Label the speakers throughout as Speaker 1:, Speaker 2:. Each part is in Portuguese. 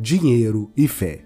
Speaker 1: dinheiro e fé.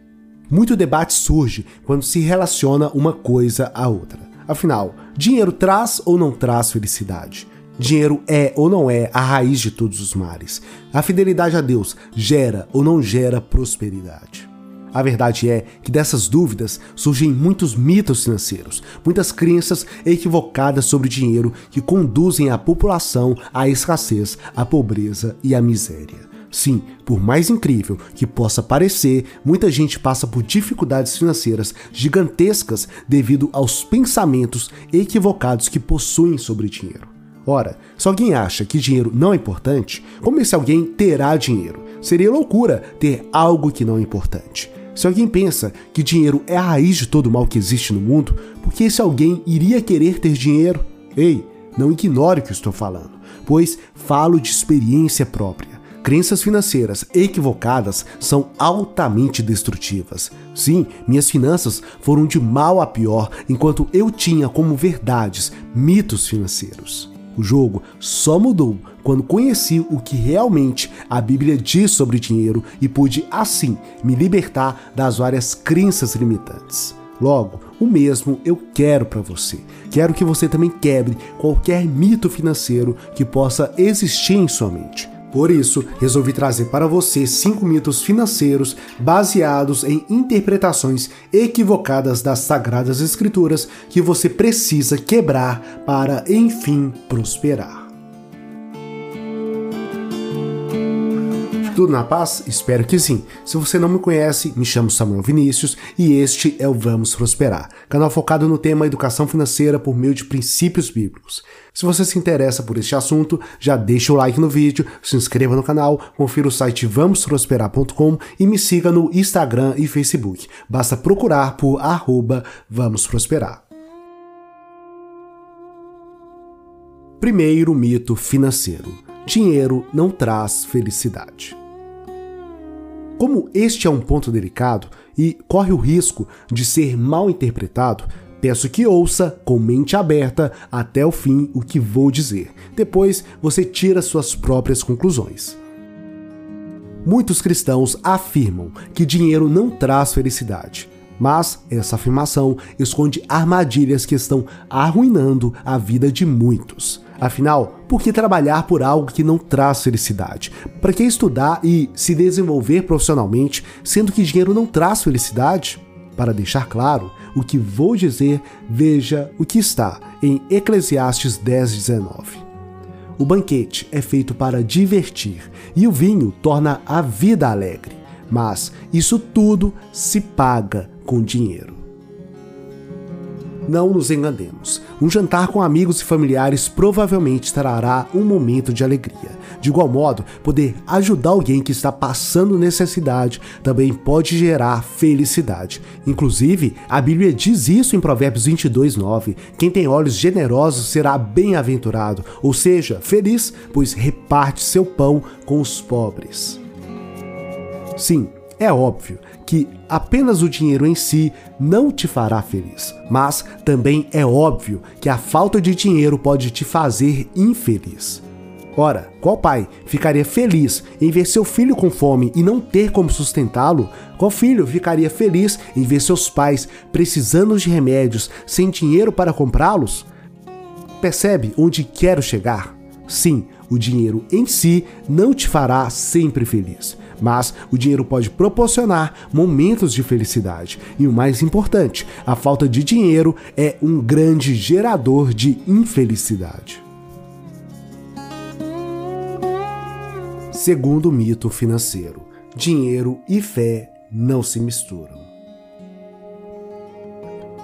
Speaker 1: Muito debate surge quando se relaciona uma coisa à outra. Afinal, dinheiro traz ou não traz felicidade? Dinheiro é ou não é a raiz de todos os males? A fidelidade a Deus gera ou não gera prosperidade? A verdade é que dessas dúvidas surgem muitos mitos financeiros, muitas crenças equivocadas sobre dinheiro que conduzem a população à escassez, à pobreza e à miséria. Sim, por mais incrível que possa parecer, muita gente passa por dificuldades financeiras gigantescas devido aos pensamentos equivocados que possuem sobre dinheiro. Ora, se alguém acha que dinheiro não é importante, como esse alguém terá dinheiro? Seria loucura ter algo que não é importante. Se alguém pensa que dinheiro é a raiz de todo o mal que existe no mundo, por que esse alguém iria querer ter dinheiro? Ei, não ignore o que estou falando, pois falo de experiência própria. Crenças financeiras equivocadas são altamente destrutivas. Sim, minhas finanças foram de mal a pior enquanto eu tinha como verdades mitos financeiros. O jogo só mudou quando conheci o que realmente a Bíblia diz sobre dinheiro e pude, assim, me libertar das várias crenças limitantes. Logo, o mesmo eu quero para você. Quero que você também quebre qualquer mito financeiro que possa existir em sua mente. Por isso, resolvi trazer para você cinco mitos financeiros baseados em interpretações equivocadas das Sagradas Escrituras que você precisa quebrar para, enfim, prosperar. Tudo na paz? Espero que sim. Se você não me conhece, me chamo Samuel Vinícius e este é o Vamos Prosperar, canal focado no tema educação financeira por meio de princípios bíblicos. Se você se interessa por este assunto, já deixa o like no vídeo, se inscreva no canal, confira o site vamosprosperar.com e me siga no Instagram e Facebook. Basta procurar por arroba Vamos Prosperar. Primeiro mito financeiro: dinheiro não traz felicidade. Como este é um ponto delicado e corre o risco de ser mal interpretado, peço que ouça com mente aberta até o fim o que vou dizer. Depois você tira suas próprias conclusões. Muitos cristãos afirmam que dinheiro não traz felicidade, mas essa afirmação esconde armadilhas que estão arruinando a vida de muitos. Afinal, por que trabalhar por algo que não traz felicidade? Para que estudar e se desenvolver profissionalmente, sendo que dinheiro não traz felicidade? Para deixar claro o que vou dizer, veja o que está em Eclesiastes 10:19. O banquete é feito para divertir e o vinho torna a vida alegre, mas isso tudo se paga com dinheiro. Não nos enganemos. Um jantar com amigos e familiares provavelmente trará um momento de alegria. De igual modo, poder ajudar alguém que está passando necessidade também pode gerar felicidade. Inclusive, a Bíblia diz isso em Provérbios 22, 9. Quem tem olhos generosos será bem-aventurado, ou seja, feliz, pois reparte seu pão com os pobres. Sim, é óbvio que apenas o dinheiro em si não te fará feliz, mas também é óbvio que a falta de dinheiro pode te fazer infeliz. Ora, qual pai ficaria feliz em ver seu filho com fome e não ter como sustentá-lo? Qual filho ficaria feliz em ver seus pais precisando de remédios sem dinheiro para comprá-los? Percebe onde quero chegar? Sim, o dinheiro em si não te fará sempre feliz, mas o dinheiro pode proporcionar momentos de felicidade. E o mais importante, a falta de dinheiro é um grande gerador de infelicidade. Segundo mito financeiro: dinheiro e fé não se misturam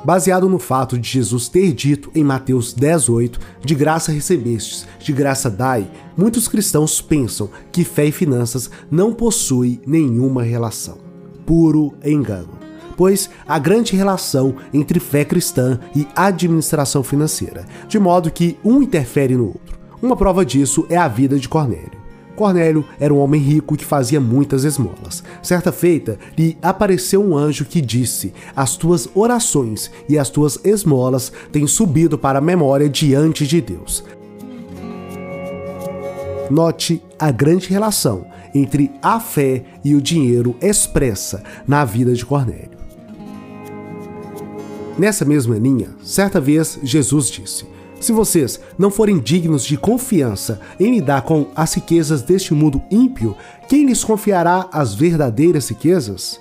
Speaker 1: baseado no fato de Jesus ter dito em Mateus 10:8, de graça recebestes, de graça dai, muitos cristãos pensam que fé e finanças não possuem nenhuma relação. Puro engano. Pois há grande relação entre fé cristã e administração financeira, de modo que um interfere no outro. Uma prova disso é a vida de Cornélio. Cornélio era um homem rico que fazia muitas esmolas. Certa feita, lhe apareceu um anjo que disse: As tuas orações e as tuas esmolas têm subido para a memória diante de Deus. Note a grande relação entre a fé e o dinheiro expressa na vida de Cornélio. Nessa mesma linha, certa vez Jesus disse: Se vocês não forem dignos de confiança em lidar com as riquezas deste mundo ímpio, quem lhes confiará as verdadeiras riquezas?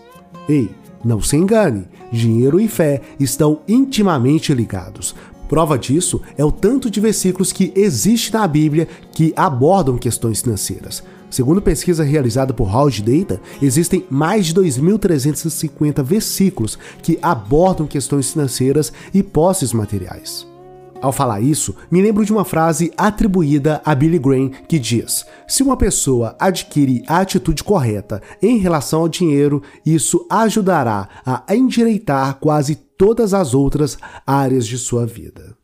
Speaker 1: Ei, não se engane, dinheiro e fé estão intimamente ligados. Prova disso é o tanto de versículos que existe na Bíblia que abordam questões financeiras. Segundo pesquisa realizada por Howard Data, existem mais de 2.350 versículos que abordam questões financeiras e posses materiais. Ao falar isso, me lembro de uma frase atribuída a Billy Graham que diz: Se uma pessoa adquire a atitude correta em relação ao dinheiro, isso ajudará a endireitar quase todas as outras áreas de sua vida.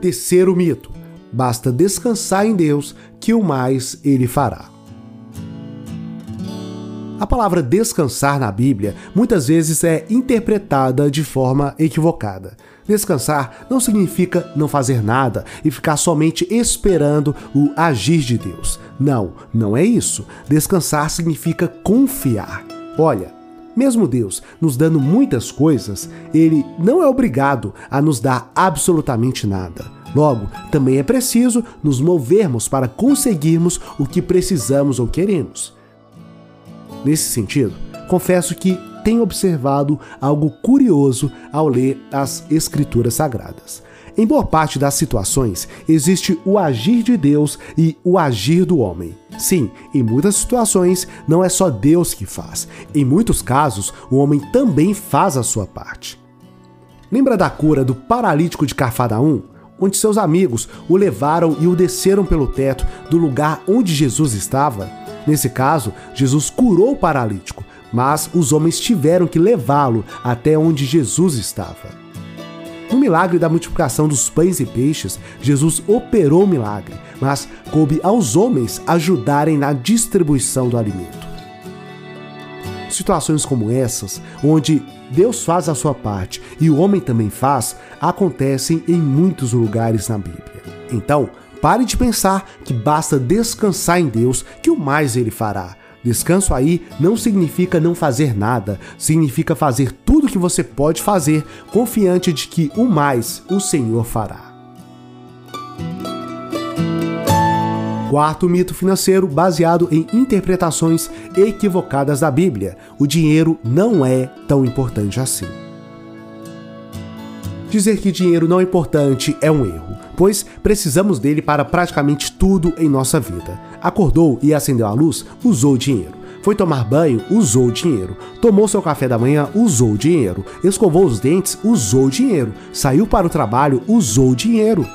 Speaker 1: Terceiro mito: basta descansar em Deus que o mais ele fará. A palavra descansar na Bíblia muitas vezes é interpretada de forma equivocada. Descansar não significa não fazer nada e ficar somente esperando o agir de Deus. Não, não é isso. Descansar significa confiar. Olha, mesmo Deus nos dando muitas coisas, ele não é obrigado a nos dar absolutamente nada. Logo, também é preciso nos movermos para conseguirmos o que precisamos ou queremos. Nesse sentido, confesso que tenho observado algo curioso ao ler as Escrituras Sagradas. Em boa parte das situações, existe o agir de Deus e o agir do homem. Sim, em muitas situações não é só Deus que faz. Em muitos casos, o homem também faz a sua parte. Lembra da cura do paralítico de Carfadaum? Onde seus amigos o levaram e o desceram pelo teto do lugar onde Jesus estava? Nesse caso, Jesus curou o paralítico, mas os homens tiveram que levá-lo até onde Jesus estava. No milagre da multiplicação dos pães e peixes, Jesus operou o milagre, mas coube aos homens ajudarem na distribuição do alimento. Situações como essas, onde Deus faz a sua parte e o homem também faz, acontecem em muitos lugares na Bíblia. Então, Pare de pensar que basta descansar em Deus que o mais ele fará. Descanso aí não significa não fazer nada, significa fazer tudo que você pode fazer, confiante de que o mais o Senhor fará. Quarto mito financeiro baseado em interpretações equivocadas da Bíblia: o dinheiro não é tão importante assim. Dizer que dinheiro não é importante é um erro pois precisamos dele para praticamente tudo em nossa vida. Acordou e acendeu a luz, usou dinheiro. Foi tomar banho, usou dinheiro. Tomou seu café da manhã, usou dinheiro. Escovou os dentes, usou dinheiro. Saiu para o trabalho, usou dinheiro.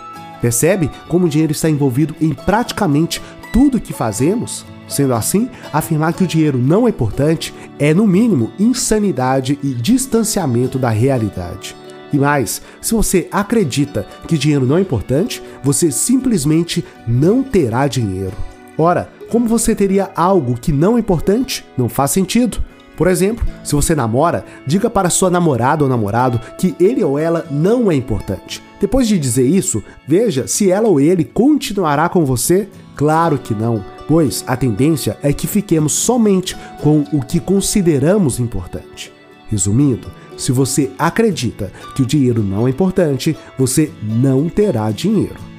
Speaker 1: Percebe como o dinheiro está envolvido em praticamente tudo que fazemos? Sendo assim, afirmar que o dinheiro não é importante é, no mínimo, insanidade e distanciamento da realidade. E mais, se você acredita que dinheiro não é importante, você simplesmente não terá dinheiro. Ora, como você teria algo que não é importante? Não faz sentido. Por exemplo, se você namora, diga para sua namorada ou namorado que ele ou ela não é importante. Depois de dizer isso, veja se ela ou ele continuará com você. Claro que não, pois a tendência é que fiquemos somente com o que consideramos importante. Resumindo, se você acredita que o dinheiro não é importante, você não terá dinheiro.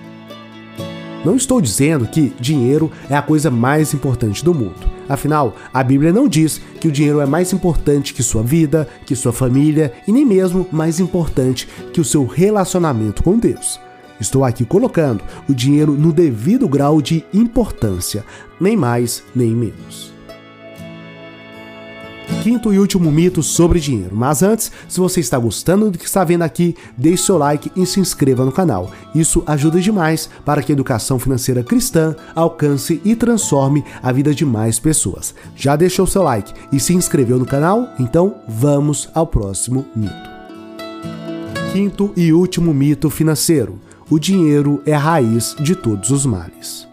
Speaker 1: Não estou dizendo que dinheiro é a coisa mais importante do mundo. Afinal, a Bíblia não diz que o dinheiro é mais importante que sua vida, que sua família e nem mesmo mais importante que o seu relacionamento com Deus. Estou aqui colocando o dinheiro no devido grau de importância, nem mais nem menos quinto e último mito sobre dinheiro. Mas antes, se você está gostando do que está vendo aqui, deixe seu like e se inscreva no canal. Isso ajuda demais para que a educação financeira cristã alcance e transforme a vida de mais pessoas. Já deixou seu like e se inscreveu no canal? Então vamos ao próximo mito. Quinto e último mito financeiro: o dinheiro é a raiz de todos os males.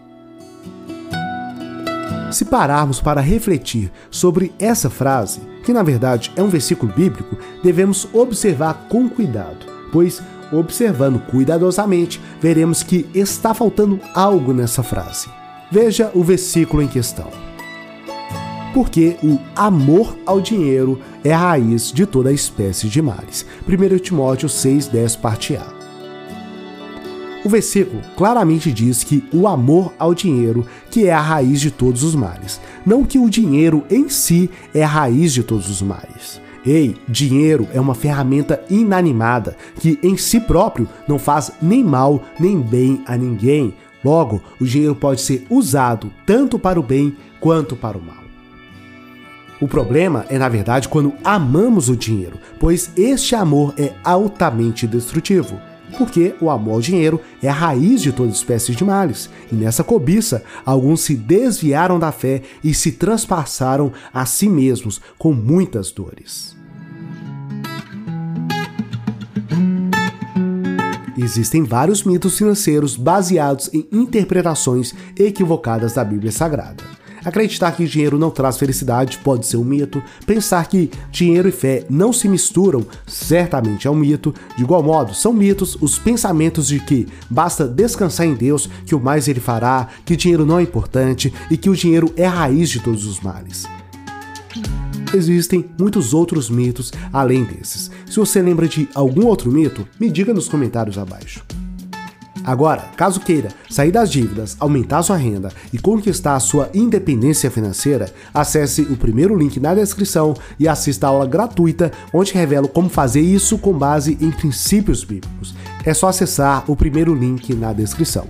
Speaker 1: Se pararmos para refletir sobre essa frase, que na verdade é um versículo bíblico, devemos observar com cuidado, pois observando cuidadosamente, veremos que está faltando algo nessa frase. Veja o versículo em questão. Porque o amor ao dinheiro é a raiz de toda espécie de males. 1 Timóteo 6,10 parte A. O versículo claramente diz que o amor ao dinheiro que é a raiz de todos os males, não que o dinheiro em si é a raiz de todos os males. Ei, dinheiro é uma ferramenta inanimada que em si próprio não faz nem mal nem bem a ninguém. Logo, o dinheiro pode ser usado tanto para o bem quanto para o mal. O problema é, na verdade, quando amamos o dinheiro, pois este amor é altamente destrutivo porque o amor ao dinheiro é a raiz de toda espécie de males. E nessa cobiça, alguns se desviaram da fé e se transpassaram a si mesmos com muitas dores. Existem vários mitos financeiros baseados em interpretações equivocadas da Bíblia Sagrada. Acreditar que dinheiro não traz felicidade pode ser um mito. Pensar que dinheiro e fé não se misturam certamente é um mito. De igual modo, são mitos os pensamentos de que basta descansar em Deus que o mais ele fará, que dinheiro não é importante e que o dinheiro é a raiz de todos os males. Existem muitos outros mitos além desses. Se você lembra de algum outro mito, me diga nos comentários abaixo. Agora, caso queira sair das dívidas, aumentar sua renda e conquistar sua independência financeira, acesse o primeiro link na descrição e assista a aula gratuita onde revelo como fazer isso com base em princípios bíblicos. É só acessar o primeiro link na descrição.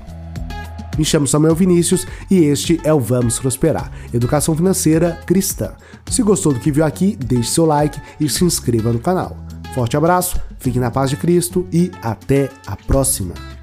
Speaker 1: Me chamo Samuel Vinícius e este é o Vamos Prosperar, Educação Financeira Cristã. Se gostou do que viu aqui, deixe seu like e se inscreva no canal. Forte abraço, fique na paz de Cristo e até a próxima!